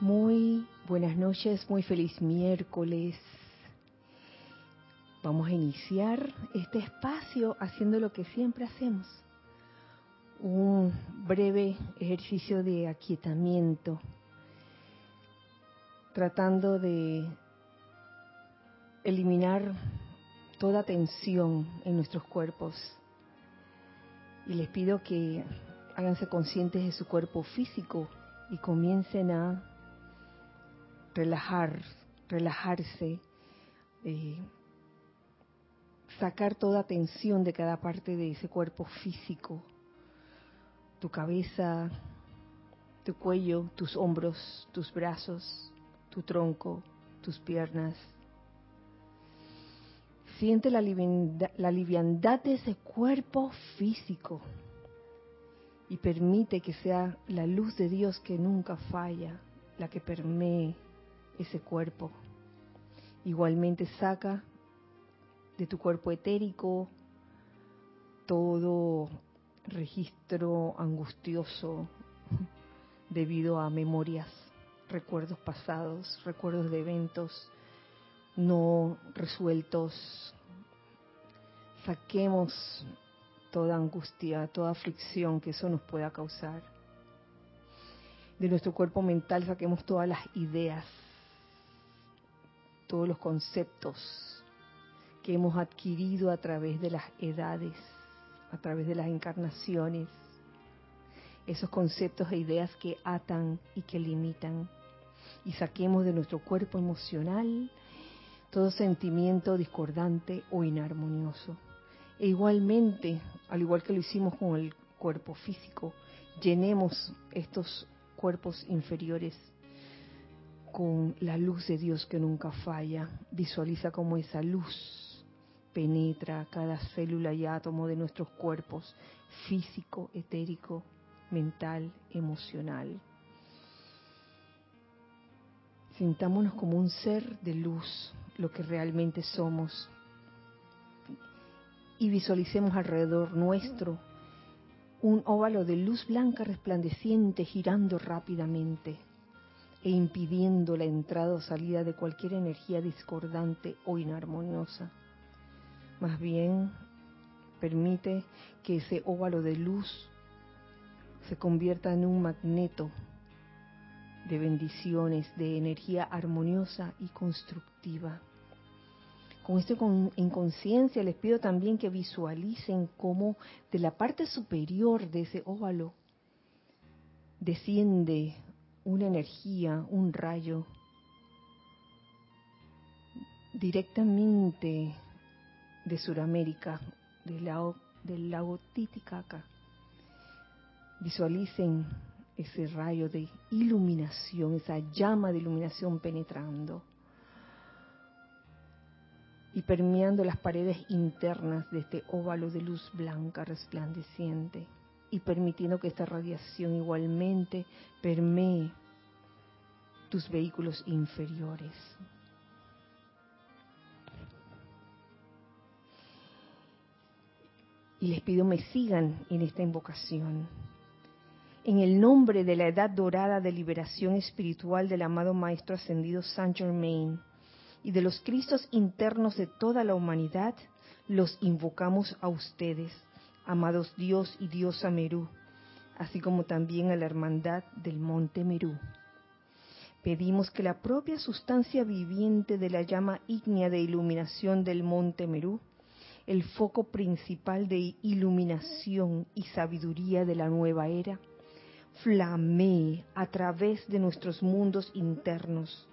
Muy buenas noches, muy feliz miércoles. Vamos a iniciar este espacio haciendo lo que siempre hacemos. Un breve ejercicio de aquietamiento, tratando de eliminar toda tensión en nuestros cuerpos. Y les pido que háganse conscientes de su cuerpo físico y comiencen a relajar, relajarse, eh, sacar toda tensión de cada parte de ese cuerpo físico, tu cabeza, tu cuello, tus hombros, tus brazos, tu tronco, tus piernas. Siente la, la liviandad de ese cuerpo físico y permite que sea la luz de Dios que nunca falla, la que permee ese cuerpo. Igualmente saca de tu cuerpo etérico todo registro angustioso debido a memorias, recuerdos pasados, recuerdos de eventos no resueltos. Saquemos toda angustia, toda aflicción que eso nos pueda causar. De nuestro cuerpo mental saquemos todas las ideas, todos los conceptos que hemos adquirido a través de las edades, a través de las encarnaciones, esos conceptos e ideas que atan y que limitan. Y saquemos de nuestro cuerpo emocional todo sentimiento discordante o inarmonioso e igualmente, al igual que lo hicimos con el cuerpo físico, llenemos estos cuerpos inferiores con la luz de Dios que nunca falla. Visualiza cómo esa luz penetra cada célula y átomo de nuestros cuerpos, físico, etérico, mental, emocional. Sintámonos como un ser de luz, lo que realmente somos, y visualicemos alrededor nuestro un óvalo de luz blanca resplandeciente girando rápidamente e impidiendo la entrada o salida de cualquier energía discordante o inarmoniosa. Más bien, permite que ese óvalo de luz se convierta en un magneto de bendiciones, de energía armoniosa y constructiva con esto en conciencia les pido también que visualicen cómo de la parte superior de ese óvalo desciende una energía, un rayo, directamente de Sudamérica, del lago, del lago Titicaca. Visualicen ese rayo de iluminación, esa llama de iluminación penetrando y permeando las paredes internas de este óvalo de luz blanca resplandeciente y permitiendo que esta radiación igualmente permee tus vehículos inferiores. Y les pido me sigan en esta invocación. En el nombre de la edad dorada de liberación espiritual del amado Maestro Ascendido Saint Germain, y de los Cristos internos de toda la humanidad, los invocamos a ustedes, amados Dios y Diosa Merú, así como también a la hermandad del Monte Merú. Pedimos que la propia sustancia viviente de la llama ígnea de iluminación del Monte Merú, el foco principal de iluminación y sabiduría de la nueva era, flamee a través de nuestros mundos internos,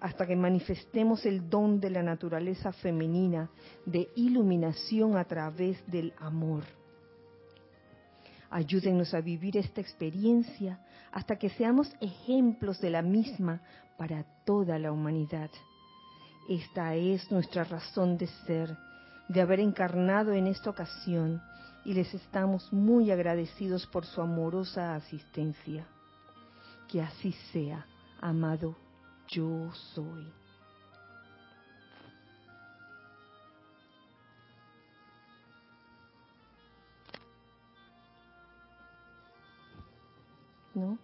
hasta que manifestemos el don de la naturaleza femenina de iluminación a través del amor. Ayúdenos a vivir esta experiencia hasta que seamos ejemplos de la misma para toda la humanidad. Esta es nuestra razón de ser, de haber encarnado en esta ocasión y les estamos muy agradecidos por su amorosa asistencia. Que así sea, amado yo soy. ¿No?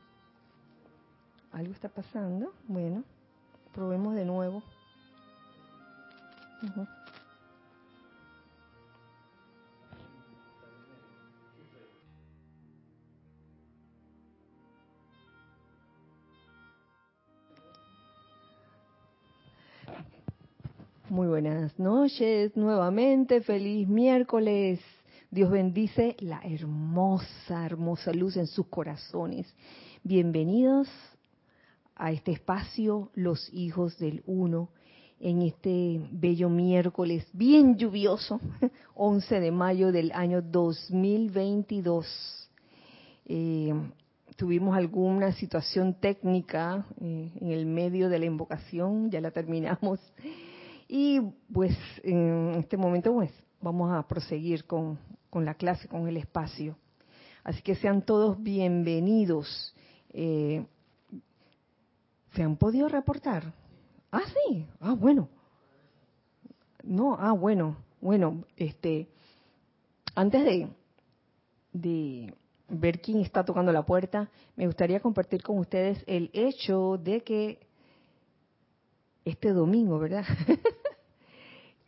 algo está pasando. Bueno, probemos de nuevo. Muy buenas noches, nuevamente feliz miércoles. Dios bendice la hermosa, hermosa luz en sus corazones. Bienvenidos a este espacio, los hijos del uno, en este bello miércoles bien lluvioso, 11 de mayo del año 2022. Eh, tuvimos alguna situación técnica eh, en el medio de la invocación, ya la terminamos. Y pues en este momento pues vamos a proseguir con, con la clase, con el espacio. Así que sean todos bienvenidos. Eh, ¿Se han podido reportar? Ah, sí. Ah, bueno. No, ah, bueno. Bueno, este, antes de, de ver quién está tocando la puerta, me gustaría compartir con ustedes el hecho de que este domingo, ¿verdad?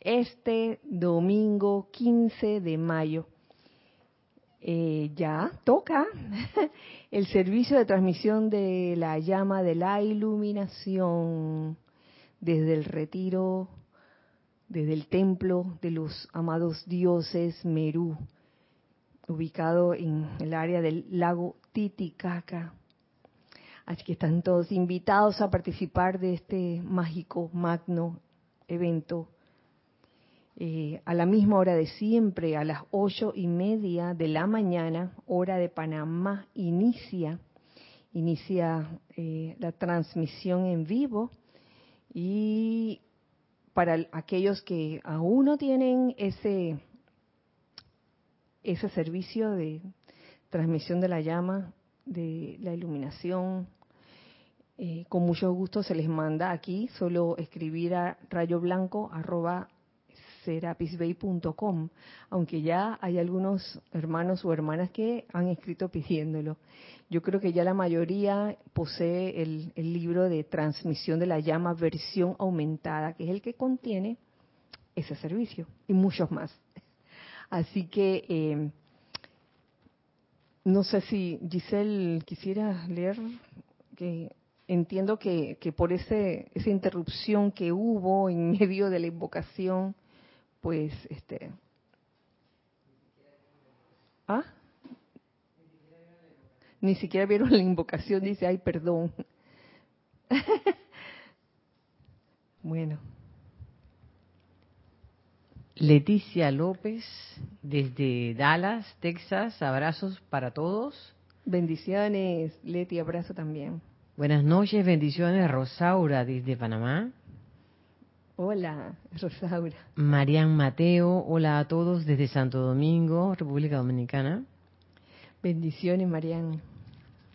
este domingo 15 de mayo. Eh, ya toca el servicio de transmisión de la llama de la iluminación desde el retiro, desde el templo de los amados dioses Merú, ubicado en el área del lago Titicaca. Así que están todos invitados a participar de este mágico, magno evento eh, a la misma hora de siempre, a las ocho y media de la mañana, hora de Panamá, inicia, inicia eh, la transmisión en vivo. Y para aquellos que aún no tienen ese servicio de transmisión de la llama, de la iluminación, eh, con mucho gusto se les manda aquí, solo escribir a rayo blanco arroba serapisbay.com, aunque ya hay algunos hermanos o hermanas que han escrito pidiéndolo. Yo creo que ya la mayoría posee el, el libro de transmisión de la llama versión aumentada, que es el que contiene ese servicio y muchos más. Así que eh, no sé si Giselle quisiera leer que entiendo que, que por ese, esa interrupción que hubo en medio de la invocación, pues este ¿Ah? Ni siquiera vieron la invocación, dice, ay, perdón. bueno. Leticia López, desde Dallas, Texas, abrazos para todos. Bendiciones, Leti, abrazo también. Buenas noches, bendiciones, Rosaura, desde Panamá. Hola, Rosaura. Marian Mateo, hola a todos desde Santo Domingo, República Dominicana. Bendiciones, Marian.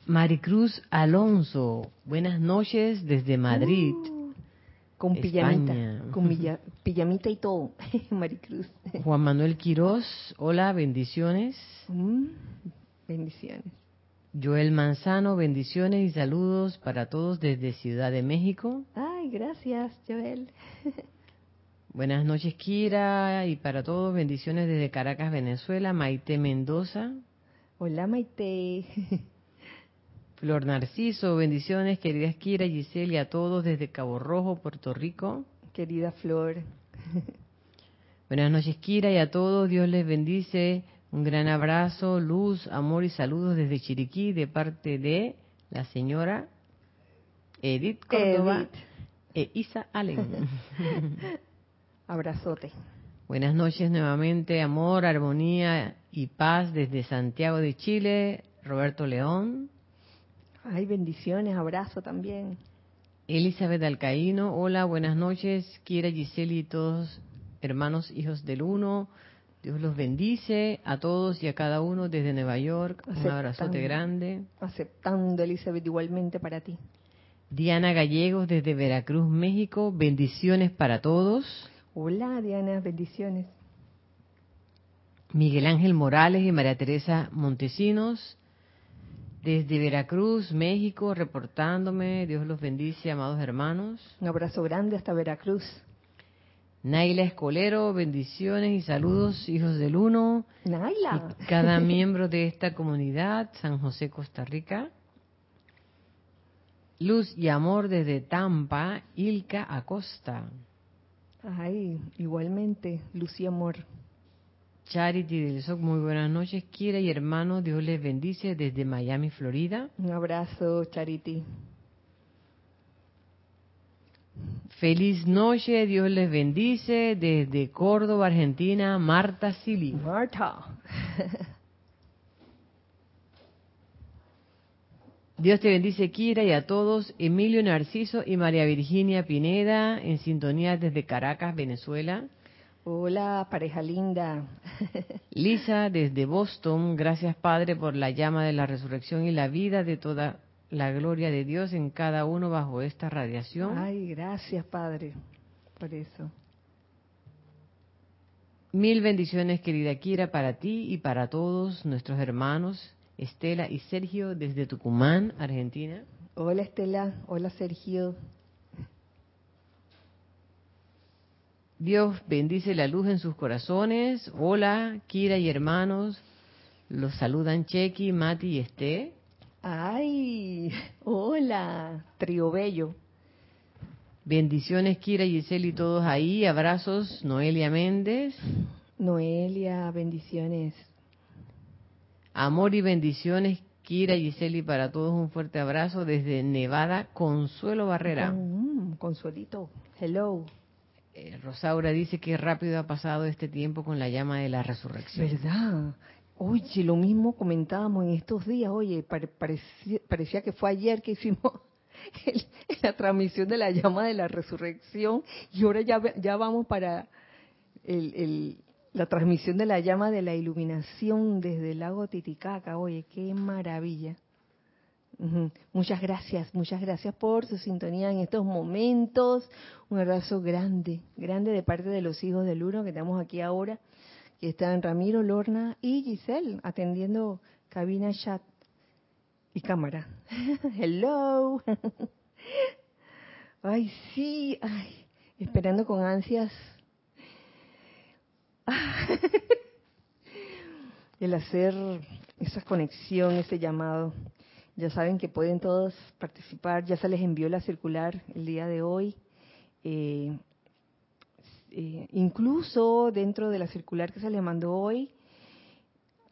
Maricruz Alonso, buenas noches desde Madrid. Uh, con España. pijamita, con milla- pijamita y todo, Maricruz. Juan Manuel Quirós, hola, bendiciones. Mm, bendiciones. Joel Manzano, bendiciones y saludos para todos desde Ciudad de México. Ay, gracias, Joel. Buenas noches, Kira, y para todos, bendiciones desde Caracas, Venezuela. Maite Mendoza, Hola, Maite. Flor Narciso, bendiciones, queridas Kira, Giselle y a todos desde Cabo Rojo, Puerto Rico. Querida Flor. Buenas noches, Kira, y a todos, Dios les bendice. Un gran abrazo, luz, amor y saludos desde Chiriquí de parte de la señora Edith Córdoba e Isa Allen. Abrazote. Buenas noches nuevamente, amor, armonía y paz desde Santiago de Chile, Roberto León. Ay, bendiciones, abrazo también. Elizabeth Alcaíno, hola, buenas noches, Kira Giseli y todos hermanos, hijos del uno. Dios los bendice a todos y a cada uno desde Nueva York. Un abrazote grande. Aceptando, Elizabeth, igualmente para ti. Diana Gallegos desde Veracruz, México. Bendiciones para todos. Hola, Diana, bendiciones. Miguel Ángel Morales y María Teresa Montesinos. Desde Veracruz, México, reportándome. Dios los bendice, amados hermanos. Un abrazo grande hasta Veracruz. Naila Escolero, bendiciones y saludos, hijos del Uno. Naila. Y cada miembro de esta comunidad, San José, Costa Rica. Luz y amor desde Tampa, Ilka Acosta. Ay, igualmente, luz y amor. Charity del SOC, muy buenas noches. Kira y hermano, Dios les bendice desde Miami, Florida. Un abrazo, Charity. Feliz noche, Dios les bendice desde Córdoba, Argentina, Marta Sili. Marta. Dios te bendice, Kira, y a todos. Emilio Narciso y María Virginia Pineda, en sintonía desde Caracas, Venezuela. Hola, pareja linda. Lisa, desde Boston, gracias Padre por la llama de la resurrección y la vida de toda la gloria de Dios en cada uno bajo esta radiación. Ay, gracias Padre por eso. Mil bendiciones, querida Kira, para ti y para todos nuestros hermanos, Estela y Sergio, desde Tucumán, Argentina. Hola Estela, hola Sergio. Dios bendice la luz en sus corazones. Hola, Kira y hermanos. Los saludan Chequi, Mati y Esté. Ay, hola, trío bello. Bendiciones, Kira, Giselle y todos ahí. Abrazos, Noelia Méndez. Noelia, bendiciones. Amor y bendiciones, Kira, Giselle y para todos un fuerte abrazo desde Nevada, Consuelo Barrera. Mm, consuelito, hello. Eh, Rosaura dice que rápido ha pasado este tiempo con la llama de la resurrección. ¿Verdad? Oye, lo mismo comentábamos en estos días. Oye, pare- parecía, parecía que fue ayer que hicimos el- la transmisión de la llama de la resurrección y ahora ya, ya vamos para el, el- la transmisión de la llama de la iluminación desde el lago Titicaca. Oye, qué maravilla. Muchas gracias, muchas gracias por su sintonía en estos momentos. Un abrazo grande, grande de parte de los hijos del uno que estamos aquí ahora, están Ramiro, Lorna y Giselle atendiendo cabina, chat y cámara. Hello. Ay, sí, ay, esperando con ansias el hacer esa conexión, ese llamado. Ya saben que pueden todos participar, ya se les envió la circular el día de hoy. Eh, eh, incluso dentro de la circular que se les mandó hoy,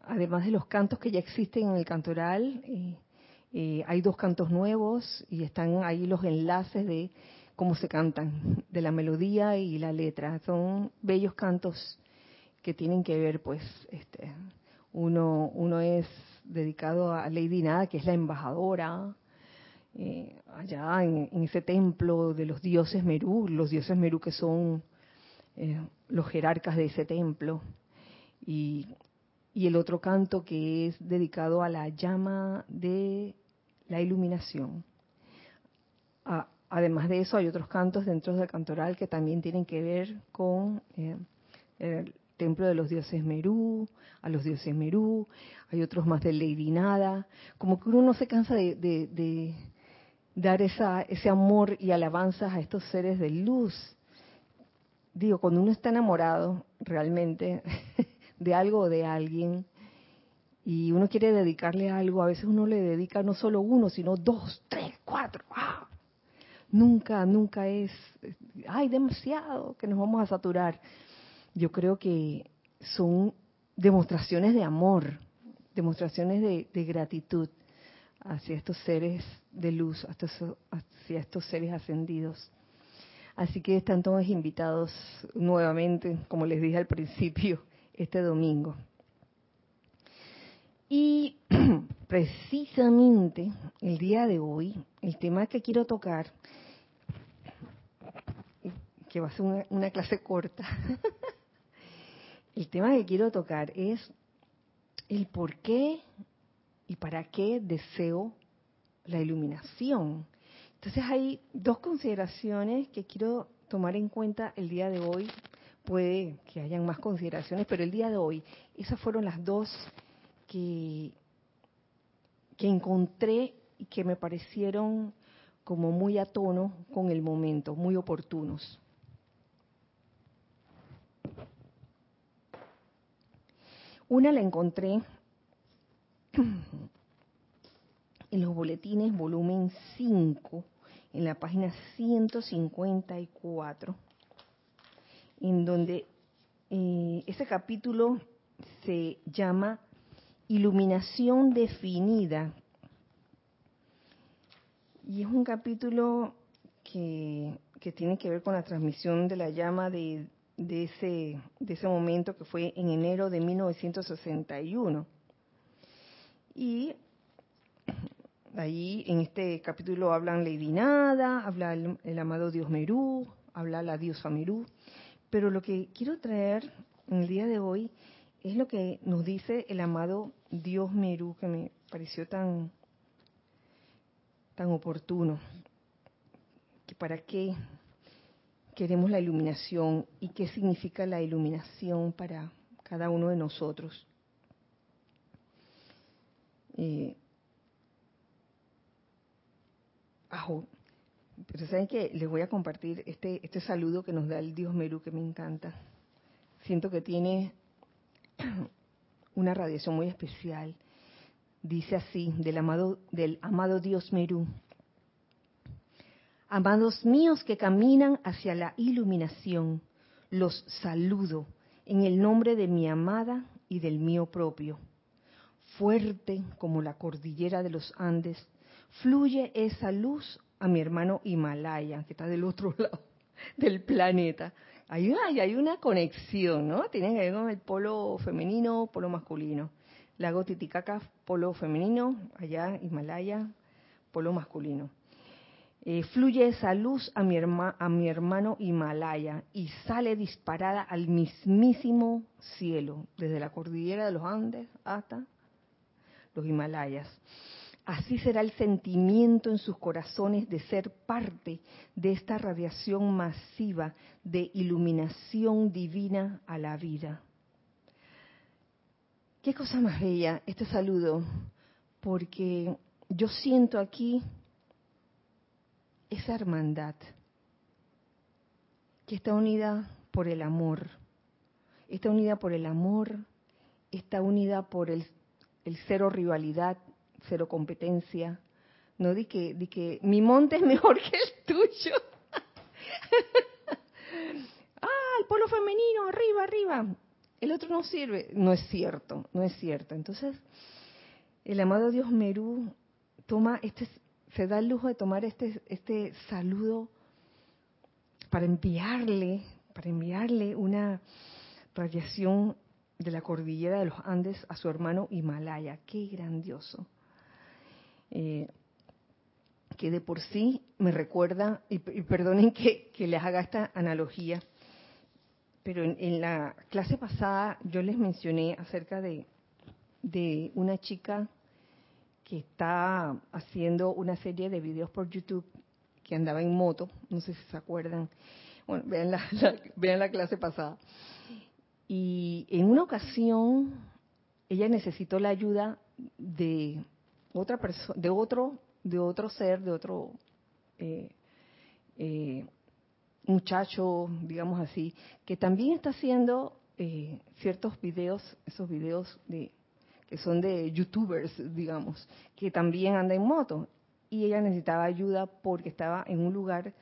además de los cantos que ya existen en el cantoral, eh, eh, hay dos cantos nuevos y están ahí los enlaces de cómo se cantan, de la melodía y la letra. Son bellos cantos que tienen que ver, pues, este, uno, uno es dedicado a Lady Nada, que es la embajadora, eh, allá en ese templo de los dioses Merú, los dioses Merú que son eh, los jerarcas de ese templo. Y, el otro canto que es dedicado a la llama de la iluminación. Además de eso, hay otros cantos dentro del cantoral que también tienen que ver con eh, el templo de los dioses Merú, a los dioses Merú, hay otros más de Lady Nada, como que uno no se cansa de, de- de dar esa, ese amor y alabanzas a estos seres de luz. Digo, cuando uno está enamorado realmente de algo o de alguien y uno quiere dedicarle algo, a veces uno le dedica no solo uno, sino dos, tres, cuatro. ¡ah! Nunca, nunca es, hay demasiado que nos vamos a saturar yo creo que son demostraciones de amor, demostraciones de, de gratitud hacia estos seres de luz, hacia, estos seres ascendidos. Así que están todos invitados nuevamente, como les dije al principio, este domingo. Y precisamente el día de hoy, el tema que quiero tocar, que va a ser una, clase corta, el tema que quiero tocar es el por qué y para qué deseo la iluminación. Entonces hay dos consideraciones que quiero tomar en cuenta el día de hoy. Puede que hayan más consideraciones, pero el día de hoy esas fueron las dos que, que encontré y que me parecieron como muy a tono con el momento, muy oportunos. Una la encontré en los boletines volumen 5, en la página 154, en donde eh, ese capítulo se llama Iluminación definida. Y es un capítulo que, que tiene que ver con la transmisión de la llama de, de, ese, de ese momento que fue en enero de 1961. Y ahí en este capítulo hablan Lady Nada, habla el, el amado Dios Merú, habla la diosa Merú. Pero lo que quiero traer en el día de hoy es lo que nos dice el amado Dios Merú, que me pareció tan, tan oportuno. Que para qué queremos la iluminación y qué significa la iluminación para cada uno de nosotros. Eh, pero saben que les voy a compartir este, este saludo que nos da el Dios Merú que me encanta. Siento que tiene una radiación muy especial. Dice así, del amado, del amado Dios Merú. Amados míos que caminan hacia la iluminación, los saludo en el nombre de mi amada y del mío propio. Fuerte como la cordillera de los Andes, fluye esa luz a mi hermano Himalaya, que está del otro lado del planeta. Hay una, hay una conexión, ¿no? Tienen que ver con el polo femenino, polo masculino. Lago Titicaca, polo femenino, allá Himalaya, polo masculino. Eh, fluye esa luz a mi, a mi hermano Himalaya y sale disparada al mismísimo cielo, desde la cordillera de los Andes hasta los Himalayas. Así será el sentimiento en sus corazones de ser parte de esta radiación masiva de iluminación divina a la vida. Qué cosa más bella este saludo, porque yo siento aquí esa hermandad que está unida por el amor, está unida por el amor, está unida por el, el cero rivalidad, cero competencia. No di que, di que mi monte es mejor que el tuyo. ah, el polo femenino, arriba, arriba. El otro no sirve. No es cierto, no es cierto. Entonces, el amado Dios Merú toma este, se da el lujo de tomar este, este saludo para enviarle, para enviarle una radiación de la cordillera de los Andes a su hermano Himalaya. Qué grandioso eh, que de por sí me recuerda, y, perdonen que, les haga esta analogía, pero en, la clase pasada yo les mencioné acerca de, de una chica que está haciendo una serie de videos por YouTube que andaba en moto, no sé si se acuerdan. Bueno, vean la, vean la clase pasada. Y en una ocasión ella necesitó la ayuda de otra persona, de otro, de otro ser, de otro eh, eh, muchacho, digamos así, que también está haciendo eh, ciertos videos, esos videos de que son de youtubers, digamos, que también anda en moto. Y ella necesitaba ayuda porque estaba en un lugar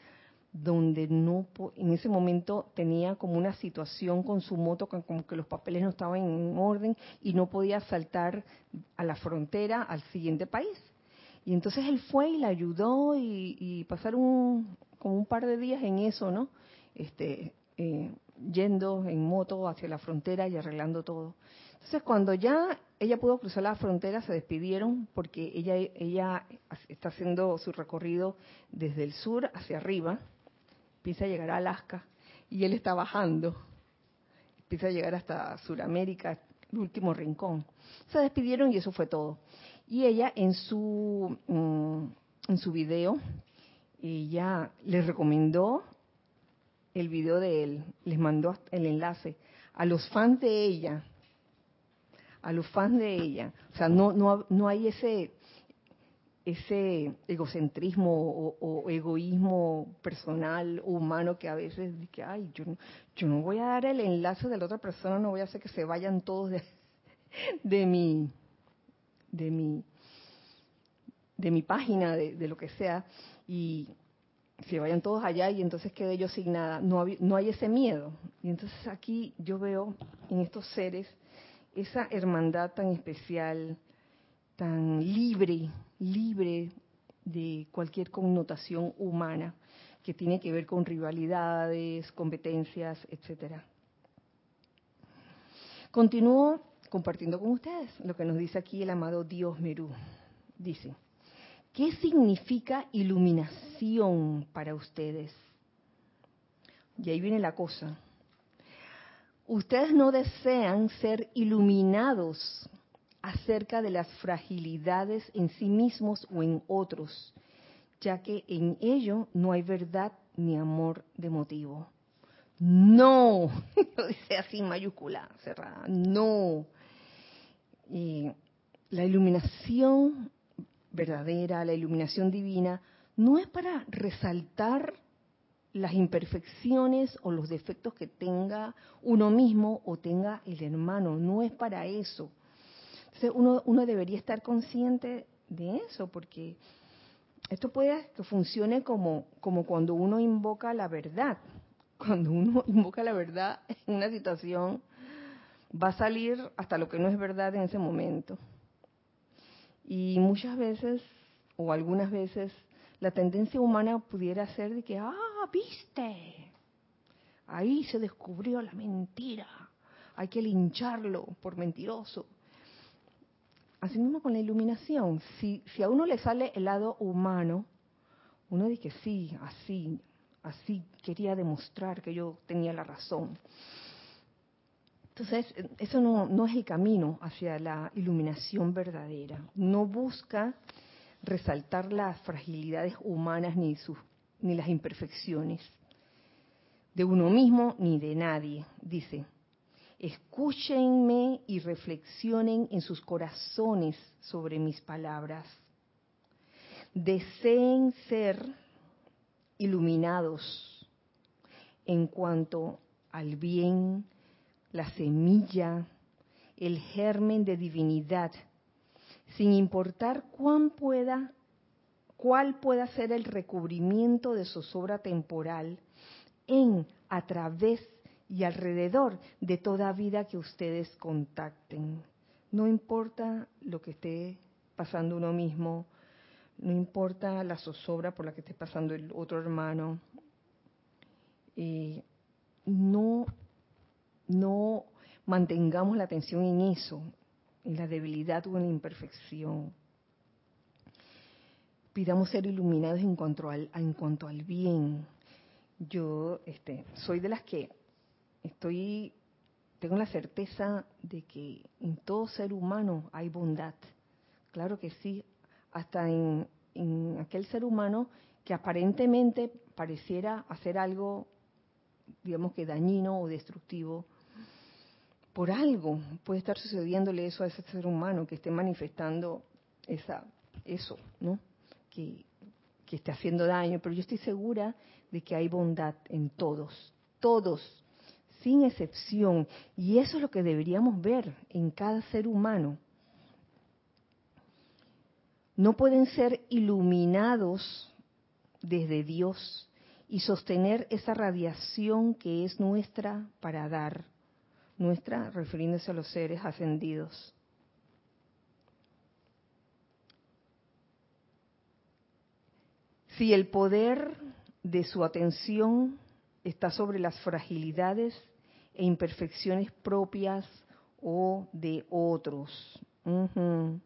donde no, en ese momento tenía como una situación con su moto, como que los papeles no estaban en orden y no podía saltar a la frontera al siguiente país. Y entonces él fue y la ayudó y, pasaron como un par de días en eso, ¿no? Este, eh, yendo en moto hacia la frontera y arreglando todo. Entonces cuando ya ella pudo cruzar la frontera, se despidieron porque ella, ella está haciendo su recorrido desde el sur hacia arriba, empieza a llegar a Alaska y él está bajando, empieza a llegar hasta Sudamérica, el último rincón. Se despidieron y eso fue todo. Y ella en su mm, en su video ella les recomendó el video de él, les mandó el enlace a los fans de ella, a los fans de ella. O sea, no no no hay ese ese egocentrismo o, egoísmo personal humano que a veces dice, ay, yo yo no voy a dar el enlace de la otra persona, no voy a hacer que se vayan todos de, mi, de mi, de mi página, de, de lo que sea, y se vayan todos allá y entonces quede yo sin nada. No, no hay ese miedo. Y entonces aquí yo veo en estos seres esa hermandad tan especial, tan libre, libre de cualquier connotación humana que tiene que ver con rivalidades, competencias, etcétera. Continúo compartiendo con ustedes lo que nos dice aquí el amado Dios Merú. Dice, ¿qué significa iluminación para ustedes? Y ahí viene la cosa. Ustedes no desean ser iluminados acerca de las fragilidades en sí mismos o en otros, ya que en ello no hay verdad ni amor de motivo. No, lo dice así mayúscula cerrada, no. la iluminación verdadera, la iluminación divina, no es para resaltar las imperfecciones o los defectos que tenga uno mismo o tenga el hermano, no es para eso. Entonces uno, uno debería estar consciente de eso, porque esto puede que funcione como, como cuando uno invoca la verdad. Cuando uno invoca la verdad en una situación, va a salir hasta lo que no es verdad en ese momento. Y muchas veces, o algunas veces, la tendencia humana pudiera ser de que, ah, viste, ahí se descubrió la mentira, hay que lincharlo por mentiroso. Así mismo con la iluminación, si, si a uno le sale el lado humano, uno dice, sí, así, así quería demostrar que yo tenía la razón. Entonces, eso no, no es el camino hacia la iluminación verdadera. No busca resaltar las fragilidades humanas ni, sus, ni las imperfecciones de uno mismo ni de nadie. Dice, escúchenme y reflexionen en sus corazones sobre mis palabras. Deseen ser iluminados en cuanto al bien, la semilla, el germen de divinidad sin importar cuán pueda, cuál pueda ser el recubrimiento de zozobra temporal en, a través y alrededor de toda vida que ustedes contacten. No importa lo que esté pasando uno mismo, no importa la zozobra por la que esté pasando el otro hermano. Eh, no, no mantengamos la atención en eso en la debilidad o en la imperfección. Pidamos ser iluminados en cuanto al, en cuanto al bien. Yo este, soy de las que estoy, tengo la certeza de que en todo ser humano hay bondad. Claro que sí, hasta en, en aquel ser humano que aparentemente pareciera hacer algo, digamos que dañino o destructivo, por algo puede estar sucediéndole eso a ese ser humano que esté manifestando esa, eso, ¿no? Que, que esté haciendo daño, pero yo estoy segura de que hay bondad en todos, todos, sin excepción, y eso es lo que deberíamos ver en cada ser humano. No pueden ser iluminados desde Dios y sostener esa radiación que es nuestra para dar nuestra, refiriéndose a los seres ascendidos. Si el poder de su atención está sobre las fragilidades e imperfecciones propias o de otros.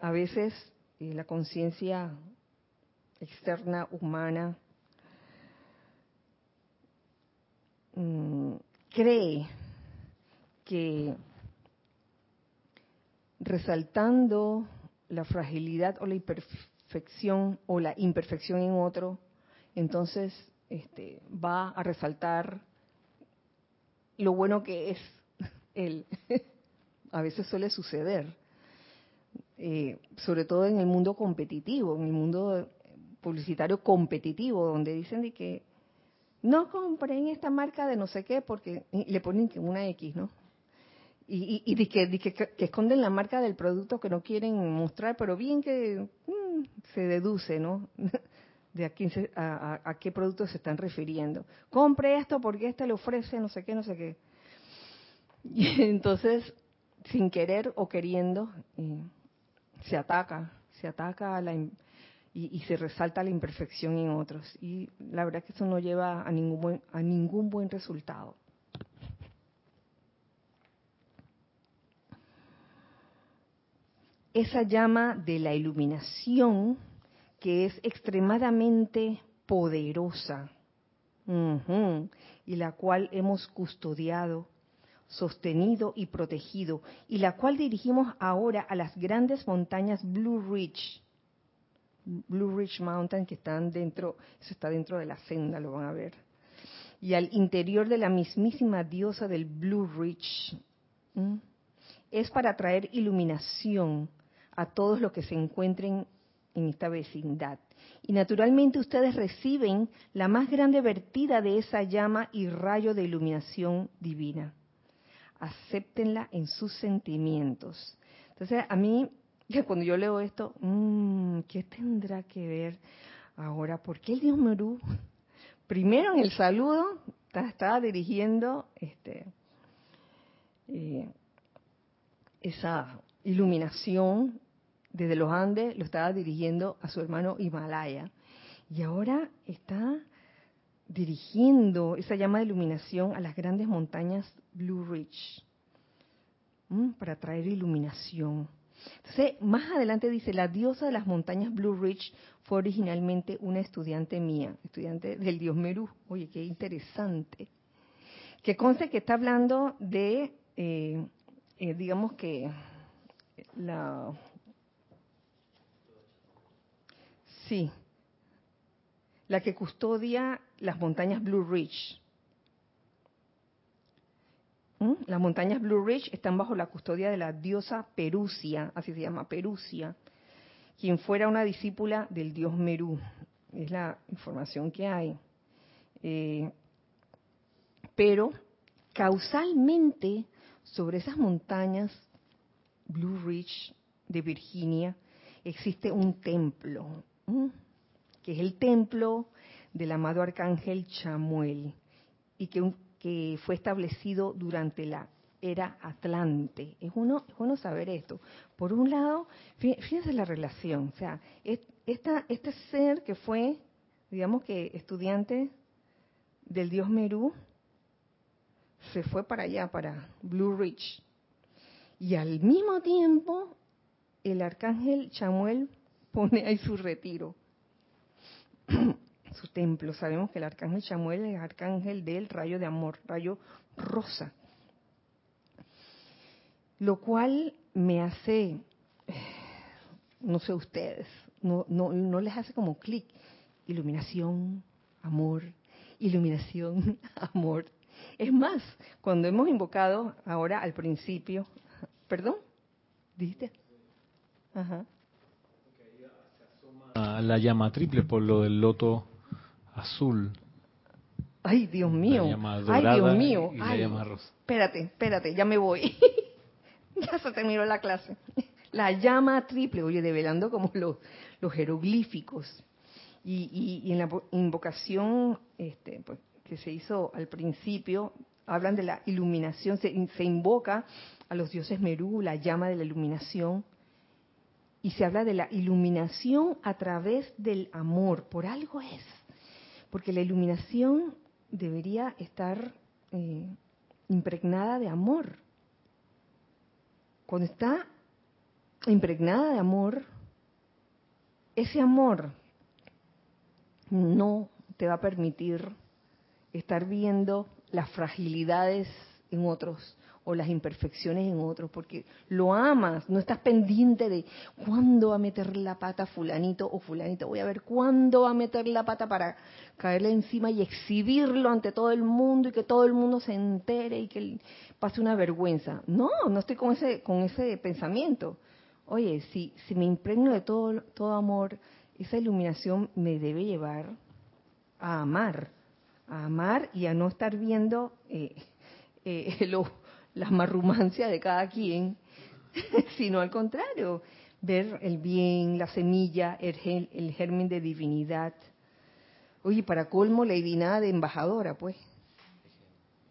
A veces eh, la conciencia externa humana Mm, cree que resaltando la fragilidad o la imperfección o la imperfección en otro, entonces este, va a resaltar lo bueno que es él. a veces suele suceder. eh, sobre todo en el mundo competitivo, en el mundo publicitario competitivo, donde dicen de que no compren esta marca de no sé qué porque le ponen una X, ¿no? Y, y, que, que, esconden la marca del producto que no quieren mostrar, pero bien que mm, se deduce, ¿no? de a, quién a, qué producto se están refiriendo. Compre esto porque este le ofrece no sé qué, no sé qué. Y entonces, sin querer o queriendo, eh, se ataca, se ataca a la, y, y, se resalta la imperfección en otros. Y la verdad es que eso no lleva a ningún buen, a ningún buen resultado. Esa llama de la iluminación que es extremadamente poderosa y la cual hemos custodiado, sostenido y protegido y la cual dirigimos ahora a las grandes montañas Blue Ridge, Blue Ridge Mountain que están dentro, eso está dentro de la senda, lo van a ver, y al interior de la mismísima diosa del Blue Ridge. Es para traer iluminación a todos los que se encuentren en esta vecindad. Y naturalmente ustedes reciben la más grande vertida de esa llama y rayo de iluminación divina. Acéptenla en sus sentimientos. Entonces, a mí, cuando yo leo esto, mmm, ¿qué tendrá que ver ahora? ¿Por qué el Dios Merú? Primero en el saludo estaba dirigiendo este, eh, esa iluminación desde los Andes lo estaba dirigiendo a su hermano Himalaya. Y ahora está dirigiendo esa llama de iluminación a las grandes montañas Blue Ridge para traer iluminación. Entonces, más adelante dice, la diosa de las montañas Blue Ridge fue originalmente una estudiante mía, estudiante del dios Meru. Oye, qué interesante. Que conste que está hablando de, eh, eh, digamos que, la Sí, la que custodia las montañas Blue Ridge. ¿Mm? Las montañas Blue Ridge están bajo la custodia de la diosa Perusia, así se llama Perusia, quien fuera una discípula del dios Merú. Es la información que hay. Eh, pero causalmente sobre esas montañas Blue Ridge de Virginia existe un templo, que es el templo del amado arcángel Chamuel y que, fue establecido durante la era Atlante. Es bueno, es saber esto. Por un lado, fíjense la relación, o sea, esta, este ser que fue, digamos que estudiante del dios Merú, se fue para allá, para Blue Ridge. Y al mismo tiempo, el arcángel Chamuel pone ahí su retiro, su templo. Sabemos que el arcángel Samuel es arcángel del rayo de amor, rayo rosa. Lo cual me hace, no sé ustedes, no, no, no les hace como clic. Iluminación, amor, iluminación, amor. Es más, cuando hemos invocado ahora al principio, perdón, ¿dijiste? Ajá la llama triple por lo del loto azul. Ay, Dios mío. Ay, Dios mío. Ay, Espérate, espérate, ya me voy. ya se terminó la clase. La llama triple, oye, develando como los, los jeroglíficos. Y, y, en la invocación este, pues, que se hizo al principio, hablan de la iluminación, se, se invoca a los dioses Merú, la llama de la iluminación, y se habla de la iluminación a través del amor. Por algo es. Porque la iluminación debería estar eh, impregnada de amor. Cuando está impregnada de amor, ese amor no te va a permitir estar viendo las fragilidades en otros, o las imperfecciones en otros, porque lo amas, no estás pendiente de cuándo va a meter la pata fulanito o fulanito, voy a ver cuándo va a meter la pata para caerle encima y exhibirlo ante todo el mundo y que todo el mundo se entere y que pase una vergüenza. No, no estoy con ese, con ese pensamiento. oye, si, si me impregno de todo, todo amor, esa iluminación me debe llevar a amar, a amar y a no estar viendo eh, eh, las marrumancias de cada quien, sino al contrario, ver el bien, la semilla, el, germen de divinidad. Oye, para colmo, la divinidad de embajadora, pues.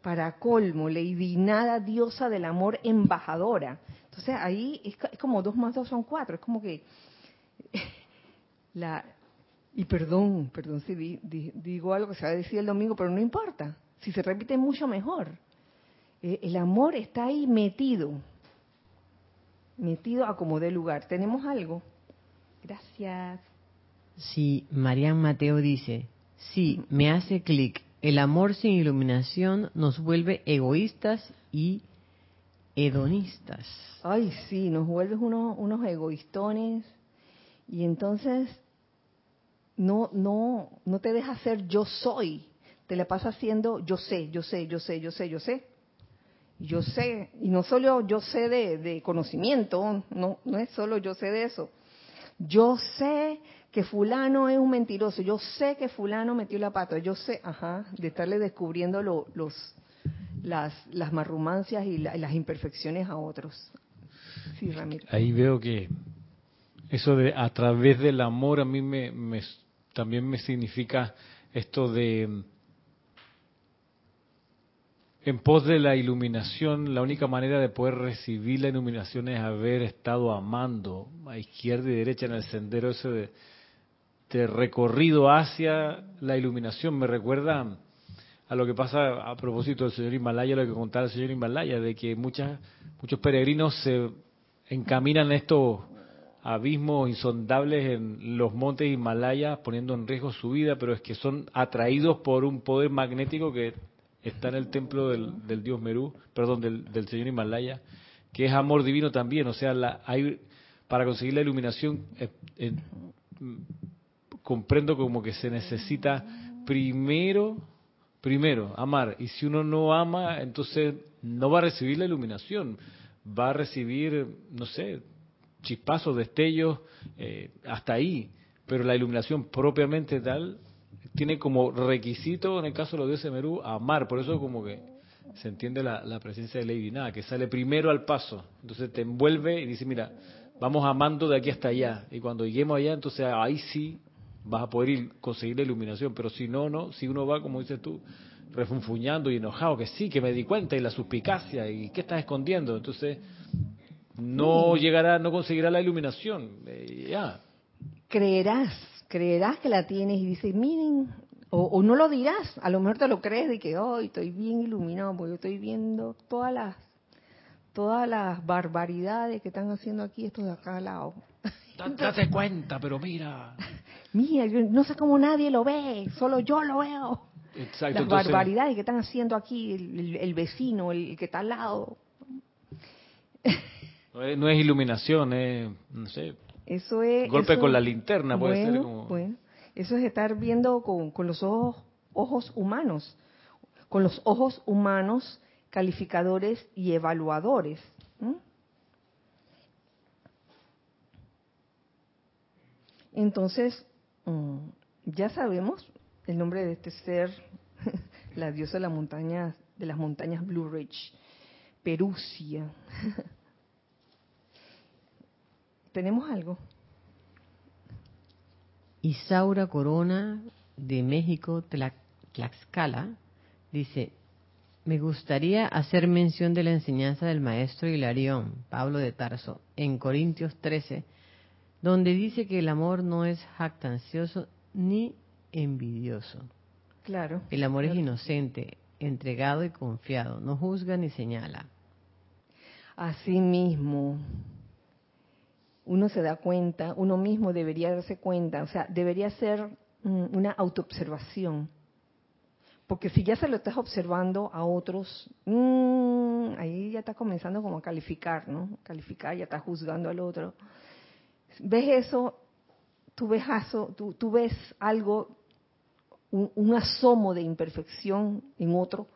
Para colmo, Lady Nada, diosa del amor, embajadora. Entonces ahí es, como dos más dos son cuatro. Es como que la y perdón, perdón si digo algo que se va a decir el domingo, pero no importa. Si se repite mucho mejor. Eh, el amor está ahí metido, metido a como dé lugar. ¿Tenemos algo? Gracias. Sí, Marian Mateo dice, sí, me hace clic. El amor sin iluminación nos vuelve egoístas y hedonistas. Ay, sí, nos vuelves unos, unos egoístones y entonces no, no, no te deja ser yo soy, te la pasa haciendo yo sé, yo sé, yo sé, yo sé, yo sé. Yo sé, y no solo yo sé de, de conocimiento, no, no es solo yo sé de eso. Yo sé que fulano es un mentiroso, yo sé que fulano metió la pata, yo sé, ajá, de estarle descubriendo los, las, las marrumancias y las imperfecciones a otros. Sí, Ramiro. Ahí veo que eso de a través del amor a mí me también me significa esto de en pos de la iluminación, la única manera de poder recibir la iluminación es haber estado amando a izquierda y derecha en el sendero ese de, recorrido hacia la iluminación. Me recuerda a lo que pasa a propósito del señor Himalaya, lo que contaba el señor Himalaya, de que muchas, muchos peregrinos se encaminan a estos abismos insondables en los montes Himalaya, poniendo en riesgo su vida, pero es que son atraídos por un poder magnético que está en el templo del, dios Merú, perdón, del, señor Himalaya, que es amor divino también, o sea, la, hay, para conseguir la iluminación eh, comprendo como que se necesita primero, primero, amar. Y si uno no ama, entonces no va a recibir la iluminación. Va a recibir, no sé, chispazos, destellos, eh, hasta ahí. Pero la iluminación propiamente tal tiene como requisito, en el caso de los dioses Merú, amar. Por eso como que se entiende la, la presencia de Lady Nada, que sale primero al paso. Entonces te envuelve y dice, mira, vamos amando de aquí hasta allá. Y cuando lleguemos allá, entonces ahí sí vas a poder ir, conseguir la iluminación, pero si no, no, si uno va, como dices tú, refunfuñando y enojado, que sí, que me di cuenta, y la suspicacia, y qué estás escondiendo, entonces no llegará, no conseguirá la iluminación, eh, ya. Creerás, creerás que la tienes y dices, miren, o, no lo dirás, a lo mejor te lo crees de que hoy estoy bien iluminado, porque yo estoy viendo todas las todas las barbaridades que están haciendo aquí estos de acá al lado. Date cuenta, pero mira. Mira, no sé cómo nadie lo ve, solo yo lo veo. Exacto, Las barbaridades que están haciendo aquí el, vecino, el, que está al lado. No es, iluminación, es, no sé. Eso es. Golpe con la linterna, puede ser como. Bueno, eso es estar viendo con, los ojos, ojos humanos, con los ojos humanos calificadores y evaluadores. Entonces, mm, ya sabemos el nombre de este ser, la diosa de, la montaña, de las montañas Blue Ridge, Perusia. ¿Tenemos algo? Isaura Corona de México, Tlaxcala, dice, me gustaría hacer mención de la enseñanza del maestro Hilarión, Pablo de Tarso, en Corintios 13, donde dice que el amor no es jactancioso ni envidioso. Claro. El amor es inocente, entregado y confiado, no juzga ni señala. Así mismo, uno se da cuenta, uno mismo debería darse cuenta, o sea, debería ser mm, una autoobservación. Porque si ya se lo estás observando a otros, mm, ahí ya está comenzando como a calificar, ¿no? Calificar, ya está juzgando al otro ves eso, tú ves, tú, ves algo, un, asomo de imperfección en otro,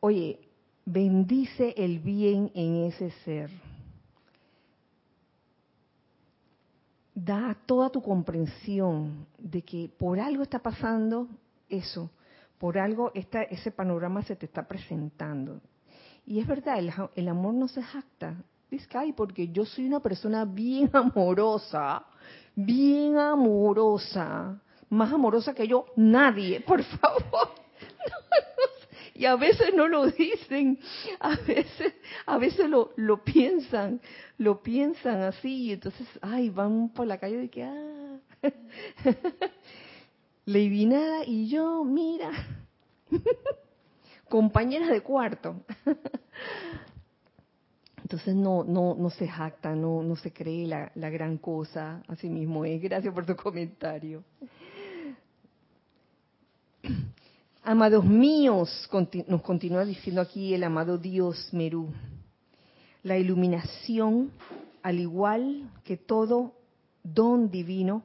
oye, bendice el bien en ese ser. Da toda tu comprensión de que por algo está pasando eso, por algo está, ese panorama se te está presentando. Y es verdad, el, amor no se jacta. Dice, ay, porque yo soy una persona bien amorosa, bien amorosa, más amorosa que yo, nadie, por favor. y a veces no lo dicen, a veces, a veces lo, lo piensan, lo piensan así, y entonces, ay, van por la calle de que, ah, Lady y yo, mira, compañeras de cuarto. Entonces no, no, no se jacta, no, no se cree la, la gran cosa, así mismo es. Gracias por tu comentario. Amados míos, nos continúa diciendo aquí el amado Dios Merú, la iluminación, al igual que todo don divino,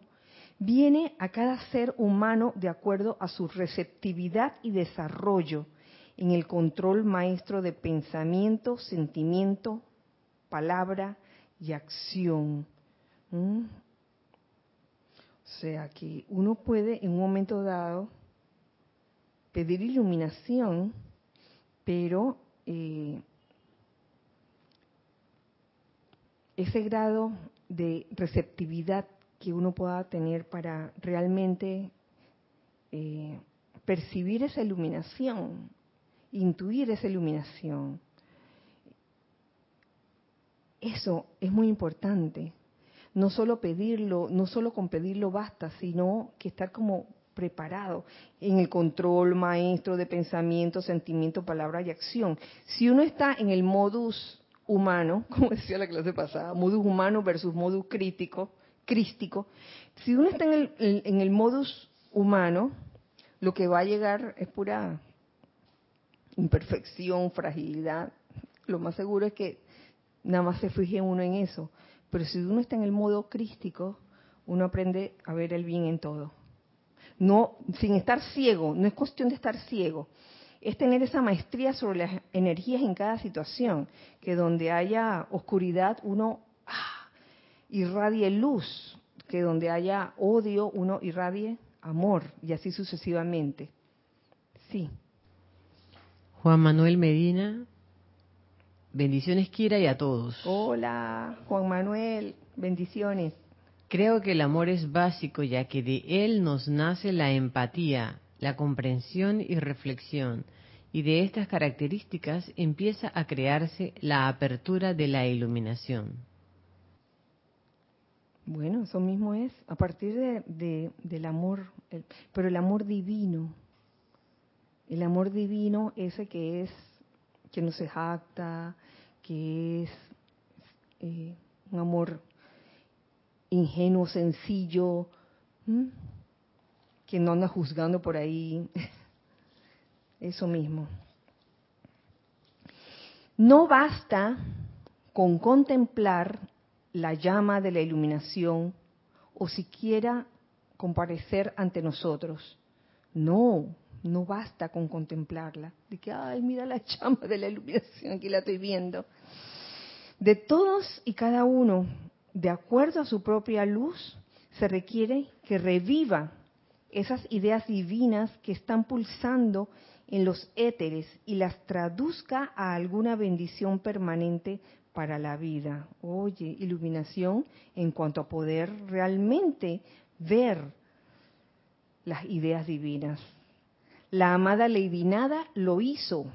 viene a cada ser humano de acuerdo a su receptividad y desarrollo en el control maestro de pensamiento, sentimiento, palabra y acción. ¿Mm? O sea que uno puede en un momento dado pedir iluminación, pero eh, ese grado de receptividad que uno pueda tener para realmente eh, percibir esa iluminación, intuir esa iluminación. Eso es muy importante. No solo pedirlo, no solo con pedirlo basta, sino que estar como preparado en el control maestro de pensamiento, sentimiento, palabra y acción. Si uno está en el modus humano, como decía la clase pasada, modus humano versus modus crítico, crístico, si uno está en el, en el modus humano, lo que va a llegar es pura imperfección, fragilidad. Lo más seguro es que nada más se fije uno en eso. Pero si uno está en el modo crístico, uno aprende a ver el bien en todo no sin estar ciego, no es cuestión de estar ciego, es tener esa maestría sobre las energías en cada situación, que donde haya oscuridad uno ah, irradie luz, que donde haya odio uno irradie amor y así sucesivamente. Sí. Juan Manuel Medina, bendiciones Kira y a todos. Hola, Juan Manuel, bendiciones. Creo que el amor es básico ya que de él nos nace la empatía, la comprensión y reflexión, y de estas características empieza a crearse la apertura de la iluminación. Bueno, eso mismo es, a partir de, del amor, pero el amor divino, el amor divino ese que es, que no se jacta, que es eh, un amor ingenuo, sencillo, que no anda juzgando por ahí. Eso mismo. No basta con contemplar la llama de la iluminación o siquiera comparecer ante nosotros. No, no basta con contemplarla. De que, ay, mira la llama de la iluminación, aquí la estoy viendo. De todos y cada uno de acuerdo a su propia luz, se requiere que reviva esas ideas divinas que están pulsando en los éteres y las traduzca a alguna bendición permanente para la vida. Oye, iluminación en cuanto a poder realmente ver las ideas divinas. La amada Lady lo hizo,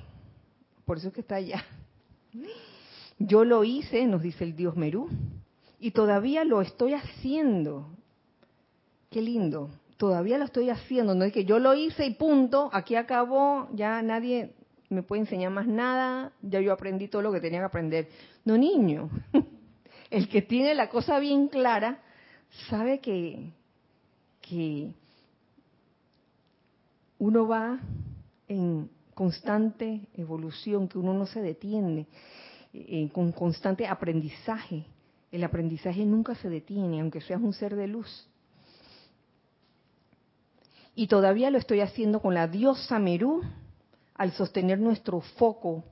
por eso es que está allá. Yo lo hice, nos dice el dios Merú, y todavía lo estoy haciendo. Qué lindo. Todavía lo estoy haciendo. No es que yo lo hice y punto, aquí acabó, ya nadie me puede enseñar más nada, ya yo aprendí todo lo que tenía que aprender. No, niño. El que tiene la cosa bien clara sabe que, que uno va en constante evolución, que uno no se detiene, eh, con constante aprendizaje. El aprendizaje nunca se detiene, aunque seas un ser de luz. Y todavía lo estoy haciendo con la diosa Merú al sostener nuestro foco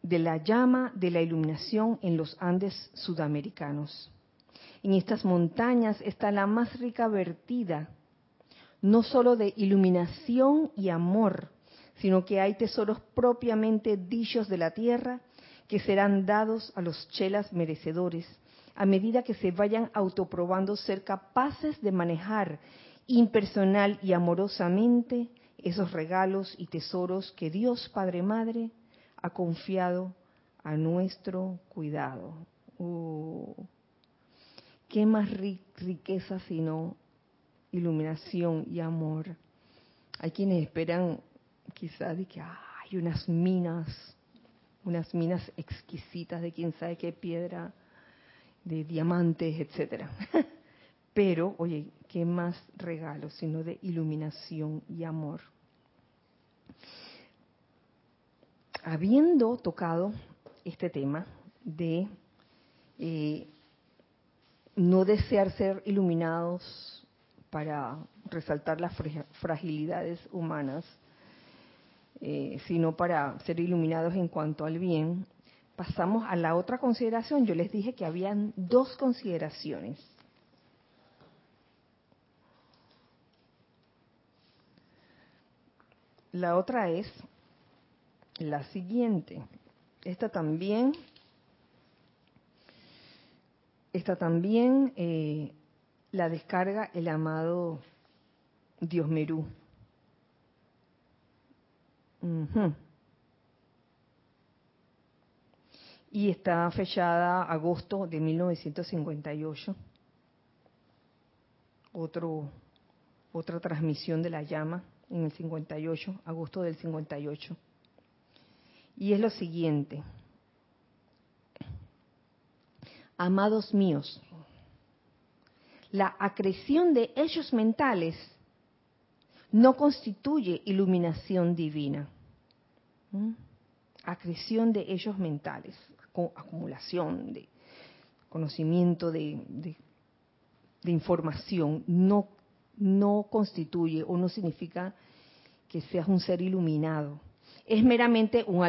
de la llama de la iluminación en los Andes sudamericanos. En estas montañas está la más rica vertida, no sólo de iluminación y amor, sino que hay tesoros propiamente dichos de la tierra que serán dados a los chelas merecedores a medida que se vayan autoprobando ser capaces de manejar impersonal y amorosamente esos regalos y tesoros que Dios Padre Madre ha confiado a nuestro cuidado. Uh, ¿Qué más riqueza sino iluminación y amor? Hay quienes esperan quizás de que hay unas minas, unas minas exquisitas de quién sabe qué piedra, de diamantes, etcétera. Pero, oye, ¿qué más regalo sino de iluminación y amor? Habiendo tocado este tema de eh, no desear ser iluminados para resaltar las fragilidades humanas, eh, sino para ser iluminados en cuanto al bien, pasamos a la otra consideración. Yo les dije que habían dos consideraciones. La otra es la siguiente. Esta también, esta también eh, la descarga el amado Dios Merú. Y está fechada agosto de 1958. Otro, otra transmisión de la llama en el 58, agosto del 58. Y es lo siguiente. Amados míos, la acreción de hechos mentales no constituye iluminación divina. ¿Mm? Acreción de ellos mentales, acumulación de conocimiento de, de, información, no, no constituye o no significa que seas un ser iluminado. Es meramente un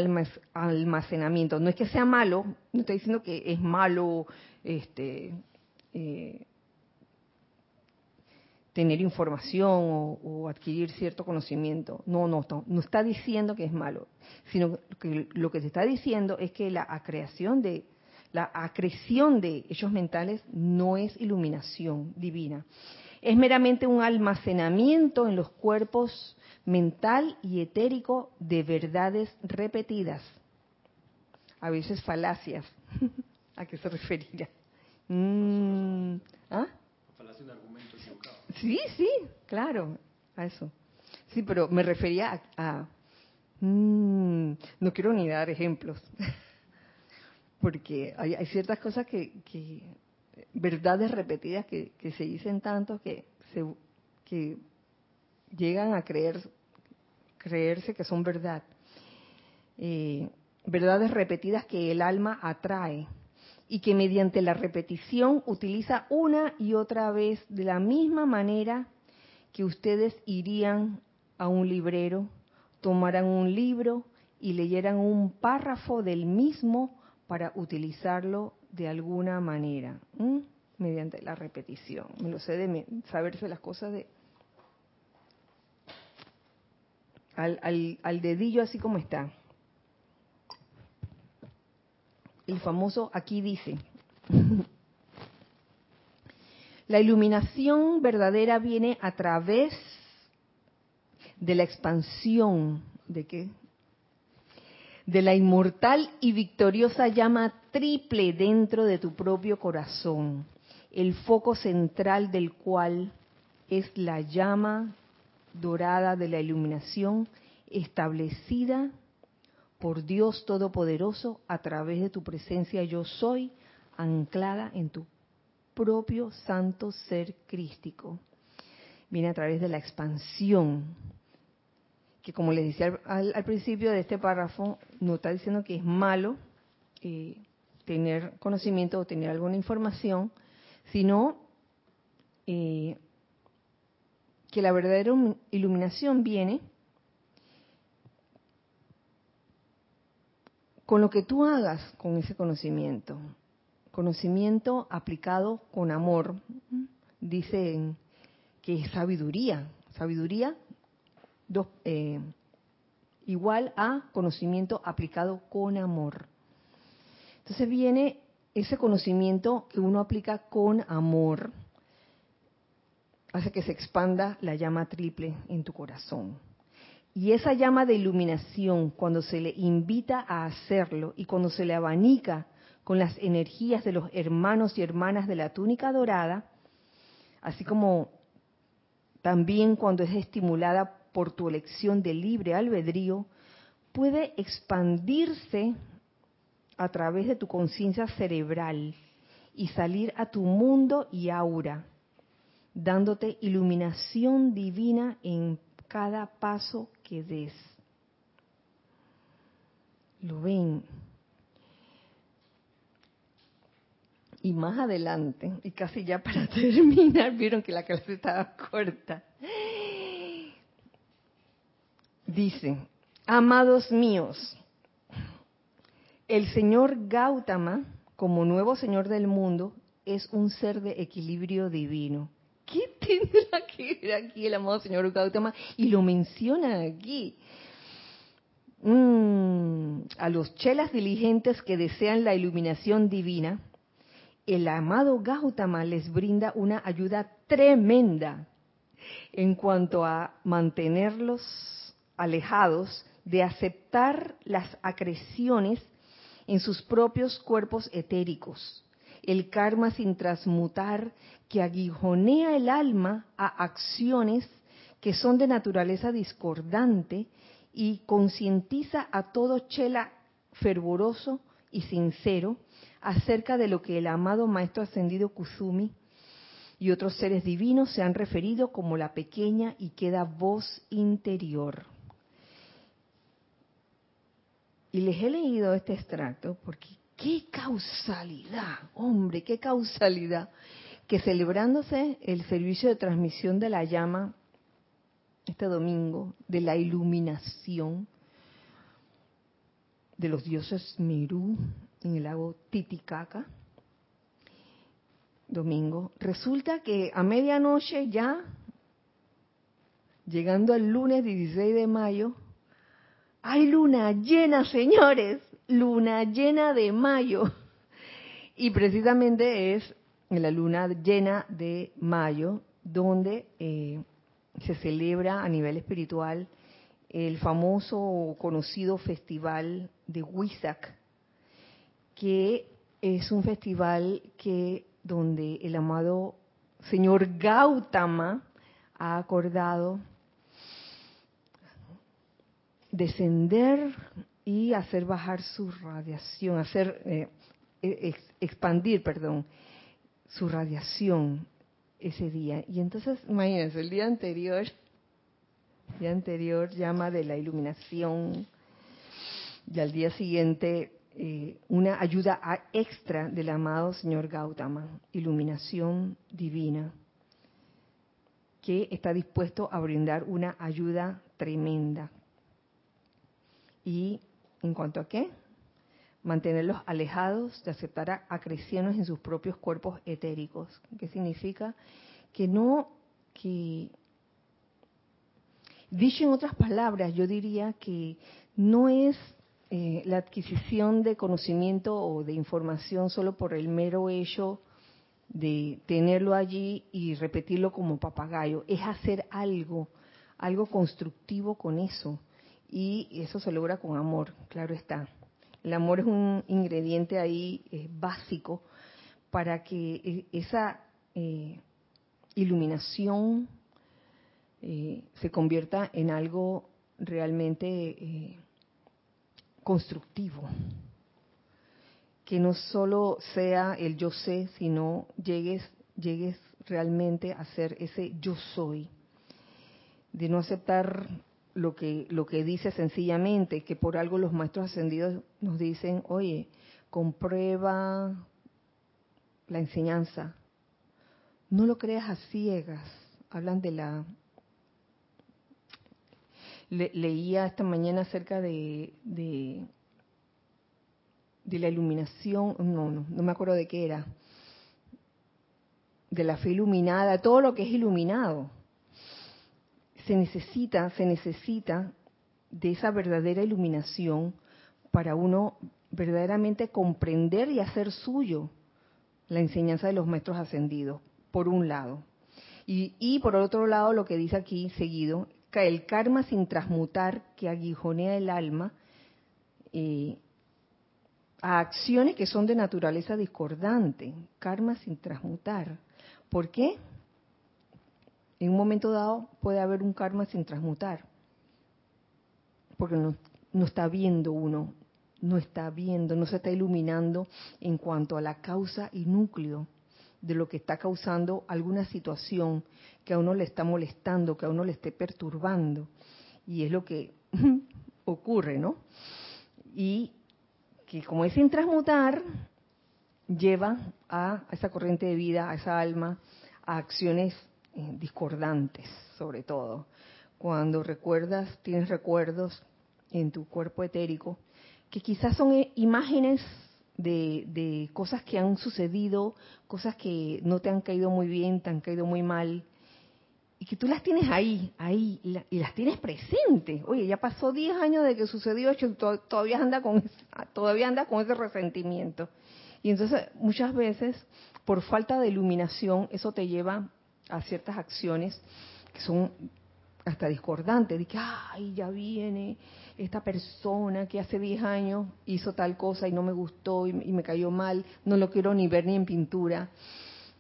almacenamiento. No es que sea malo, no estoy diciendo que es malo este, eh, tener información o, adquirir cierto conocimiento. No, no, no, está diciendo que es malo, sino que lo que se está diciendo es que la acreación de la acreción de hechos mentales no es iluminación divina. Es meramente un almacenamiento en los cuerpos mental y etérico de verdades repetidas. A veces falacias. ¿A qué se referirá? Mm, ¿Ah? Sí, sí, claro, a eso. Sí, pero me refería a... Mm, no quiero ni dar ejemplos, porque hay, ciertas cosas que, verdades repetidas que, se dicen tanto que, se, que llegan a creer, creerse que son verdad. Eh, verdades repetidas que el alma atrae y que mediante la repetición utiliza una y otra vez de la misma manera que ustedes irían a un librero, tomaran un libro y leyeran un párrafo del mismo para utilizarlo de alguna manera, mediante la repetición. Me lo sé de saberse las cosas de al, al, al dedillo así como está el famoso aquí dice. La iluminación verdadera viene a través de la expansión de qué? De la inmortal y victoriosa llama triple dentro de tu propio corazón, el foco central del cual es la llama dorada de la iluminación establecida por Dios Todopoderoso a través de tu presencia yo soy, anclada en tu propio santo ser crístico. Viene a través de la expansión, que como les decía al, principio de este párrafo, no está diciendo que es malo eh, tener conocimiento o tener alguna información, sino eh, que la verdadera iluminación viene con lo que tú hagas con ese conocimiento, conocimiento aplicado con amor, dicen que es sabiduría. Sabiduría eh, igual a conocimiento aplicado con amor. Entonces viene ese conocimiento que uno aplica con amor, hace que se expanda la llama triple en tu corazón. Y esa llama de iluminación, cuando se le invita a hacerlo y cuando se le abanica con las energías de los hermanos y hermanas de la túnica dorada, así como también cuando es estimulada por tu elección de libre albedrío, puede expandirse a través de tu conciencia cerebral y salir a tu mundo y aura, dándote iluminación divina en cada paso que des. ¿Lo ven? Y más adelante, y casi ya para terminar, vieron que la clase estaba corta. Dice, amados míos, el señor Gautama, como nuevo señor del mundo, es un ser de equilibrio divino. ¿Qué tendrá que ver aquí el amado señor Gautama? Y lo menciona aquí. Mm, a los chelas diligentes que desean la iluminación divina, el amado Gautama les brinda una ayuda tremenda en cuanto a mantenerlos alejados de aceptar las acreciones en sus propios cuerpos etéricos, el karma sin transmutar que aguijonea el alma a acciones que son de naturaleza discordante y concientiza a todo chela fervoroso y sincero acerca de lo que el amado Maestro Ascendido Kusumi y otros seres divinos se han referido como la pequeña y queda voz interior. Y les he leído este extracto porque qué causalidad, hombre, qué causalidad, que celebrándose el servicio de transmisión de la llama este domingo, de la iluminación de los dioses Mirú en el lago Titicaca, domingo, resulta que a medianoche ya, llegando al lunes 16 de mayo, hay luna llena, señores, luna llena de mayo. Y precisamente es en la luna llena de mayo donde eh, se celebra a nivel espiritual el famoso o conocido festival de Huizac, que es un festival que donde el amado señor Gautama ha acordado descender y hacer bajar su radiación, hacer eh, e, expandir, perdón, su radiación ese día. Y entonces, imagínense, el día anterior, el día anterior llama de la iluminación y al día siguiente eh, una ayuda extra del amado señor Gautama, iluminación divina, que está dispuesto a brindar una ayuda tremenda y en cuanto a qué, mantenerlos alejados de aceptar acreciones en sus propios cuerpos etéricos. ¿Qué significa? Que no, que, dicho en otras palabras, yo diría que no es eh, la adquisición de conocimiento o de información solo por el mero hecho de tenerlo allí y repetirlo como papagayo, es hacer algo, algo constructivo con eso y eso se logra con amor, claro está. El amor es un ingrediente ahí eh, básico para que eh, esa eh, iluminación se convierta en algo realmente constructivo. Que no solo sea el yo sé, sino llegues, llegues realmente a ser ese yo soy. De no aceptar lo que, lo que dice sencillamente, que por algo los maestros ascendidos nos dicen, oye, comprueba la enseñanza, no lo creas a ciegas, hablan de la... leía esta mañana acerca de, de, de la iluminación, no, no, no me acuerdo de qué era, de la fe iluminada, todo lo que es iluminado. Se necesita, se necesita de esa verdadera iluminación para uno verdaderamente comprender y hacer suyo la enseñanza de los maestros ascendidos, por un lado. Y, por otro lado, lo que dice aquí seguido, que el karma sin transmutar que aguijonea el alma eh, a acciones que son de naturaleza discordante, karma sin transmutar. ¿Por qué? En un momento dado puede haber un karma sin transmutar, porque no, está viendo uno, no está viendo, no se está iluminando en cuanto a la causa y núcleo de lo que está causando alguna situación que a uno le está molestando, que a uno le esté perturbando. Y es lo que ocurre, ¿no? Y que como es sin transmutar, lleva a esa corriente de vida, a esa alma, a acciones discordantes, sobre todo. Cuando recuerdas, tienes recuerdos en tu cuerpo etérico, que quizás son eh, imágenes de, cosas que han sucedido, cosas que no te han caído muy bien, te han caído muy mal, y que tú las tienes ahí, ahí, y, las tienes presentes. Oye, ya pasó 10 años de que sucedió esto, todavía anda con, todavía anda con ese resentimiento. Y entonces, muchas veces, por falta de iluminación, eso te lleva a ciertas acciones que son hasta discordantes, de que, ay, ya viene esta persona que hace 10 años hizo tal cosa y no me gustó y, me cayó mal, no lo quiero ni ver ni en pintura.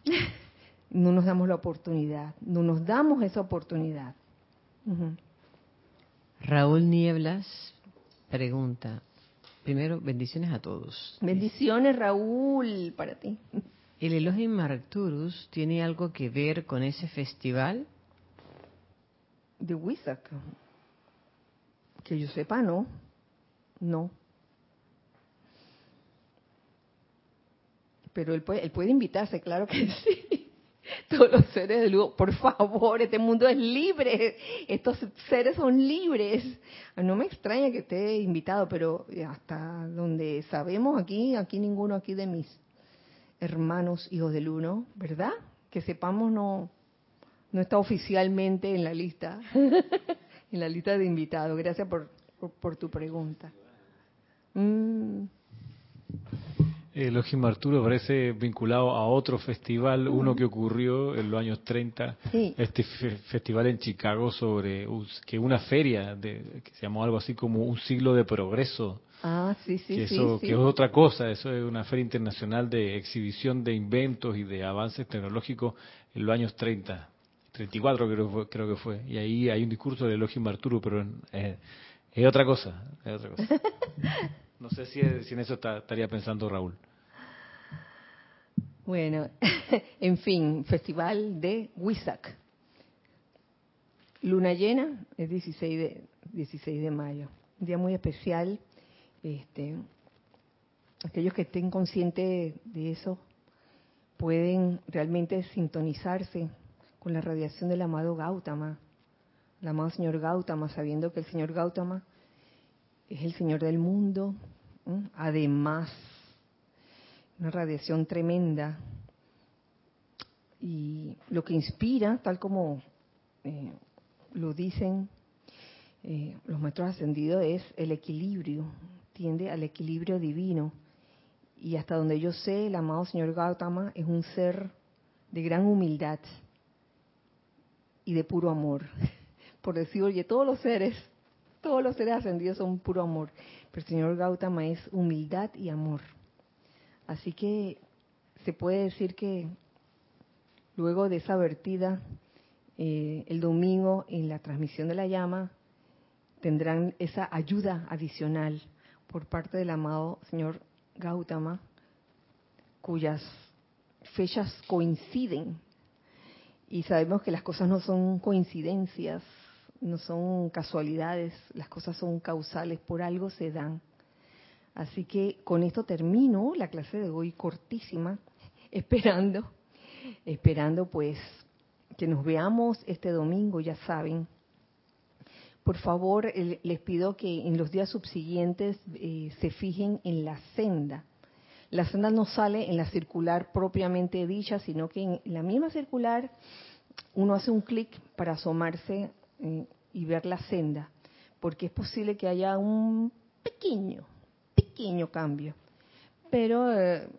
no nos damos la oportunidad, no nos damos esa oportunidad. Raúl Nieblas pregunta, primero, bendiciones a todos. Bendiciones, Raúl, para ti. ¿El Elohim Arcturus tiene algo que ver con ese festival? De Wisak. Que yo sepa, no. No. Pero él puede, él puede invitarse, claro que sí. Todos los seres de luz, por favor, este mundo es libre. Estos seres son libres. No me extraña que esté invitado, pero hasta donde sabemos aquí, aquí ninguno aquí de mis hermanos hijos del uno, ¿verdad? Que sepamos no no está oficialmente en la lista en la lista de invitados. Gracias por, por, tu pregunta. Mm. El Ojim Arturo parece vinculado a otro festival, uno que ocurrió en los años 30, este festival en Chicago sobre que una feria de, que se llamó algo así como un siglo de progreso. Ah, sí, sí, que eso, Que es otra cosa, eso es una feria internacional de exhibición de inventos y de avances tecnológicos en los años 30. 34 creo, creo que fue. Y ahí hay un discurso de Elohim Arturo, pero eh, es otra cosa. Es otra cosa. No sé si, si en eso estaría pensando Raúl. Bueno, en fin, festival de Huizac. Luna llena es 16 de, 16 de mayo. Un día muy especial. Este, aquellos que estén conscientes de eso pueden realmente sintonizarse con la radiación del amado Gautama, el amado señor Gautama, sabiendo que el señor Gautama es el señor del mundo, además, una radiación tremenda. Y lo que inspira, tal como eh, lo dicen eh, los maestros ascendidos, es el equilibrio, tiende al equilibrio divino. Y hasta donde yo sé, el amado señor Gautama es un ser de gran humildad y de puro amor. Por decir, oye, todos los seres, todos los seres ascendidos son puro amor, pero el señor Gautama es humildad y amor. Así que se puede decir que luego de esa vertida, eh, el domingo en la transmisión de la llama, tendrán esa ayuda adicional por parte del amado señor Gautama, cuyas fechas coinciden y sabemos que las cosas no son coincidencias, no son casualidades, las cosas son causales, por algo se dan. Así que con esto termino la clase de hoy cortísima, esperando, esperando pues que nos veamos este domingo, ya saben, por favor, les pido que en los días subsiguientes eh, se fijen en la senda. La senda no sale en la circular propiamente dicha, sino que en la misma circular uno hace un clic para asomarse eh, y ver la senda, porque es posible que haya un pequeño, pequeño cambio. Pero, eh,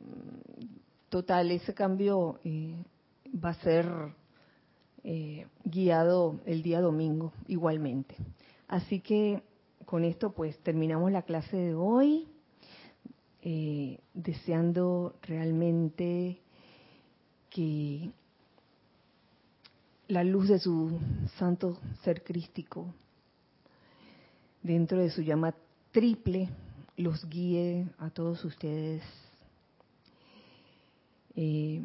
total, ese cambio va a ser guiado el día domingo igualmente. Así que con esto pues terminamos la clase de hoy, eh, deseando realmente que la luz de su santo ser crístico dentro de su llama triple los guíe a todos ustedes eh,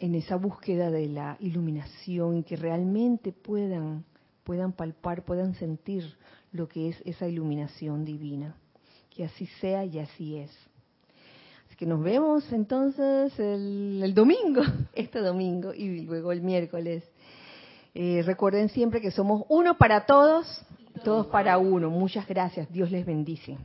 en esa búsqueda de la iluminación y que realmente puedan puedan palpar, puedan sentir lo que es esa iluminación divina. Que así sea y así es. Así que nos vemos entonces el, domingo, este domingo y luego el miércoles. Eh, recuerden siempre que somos uno para todos, todos para uno. Muchas gracias. Dios les bendice.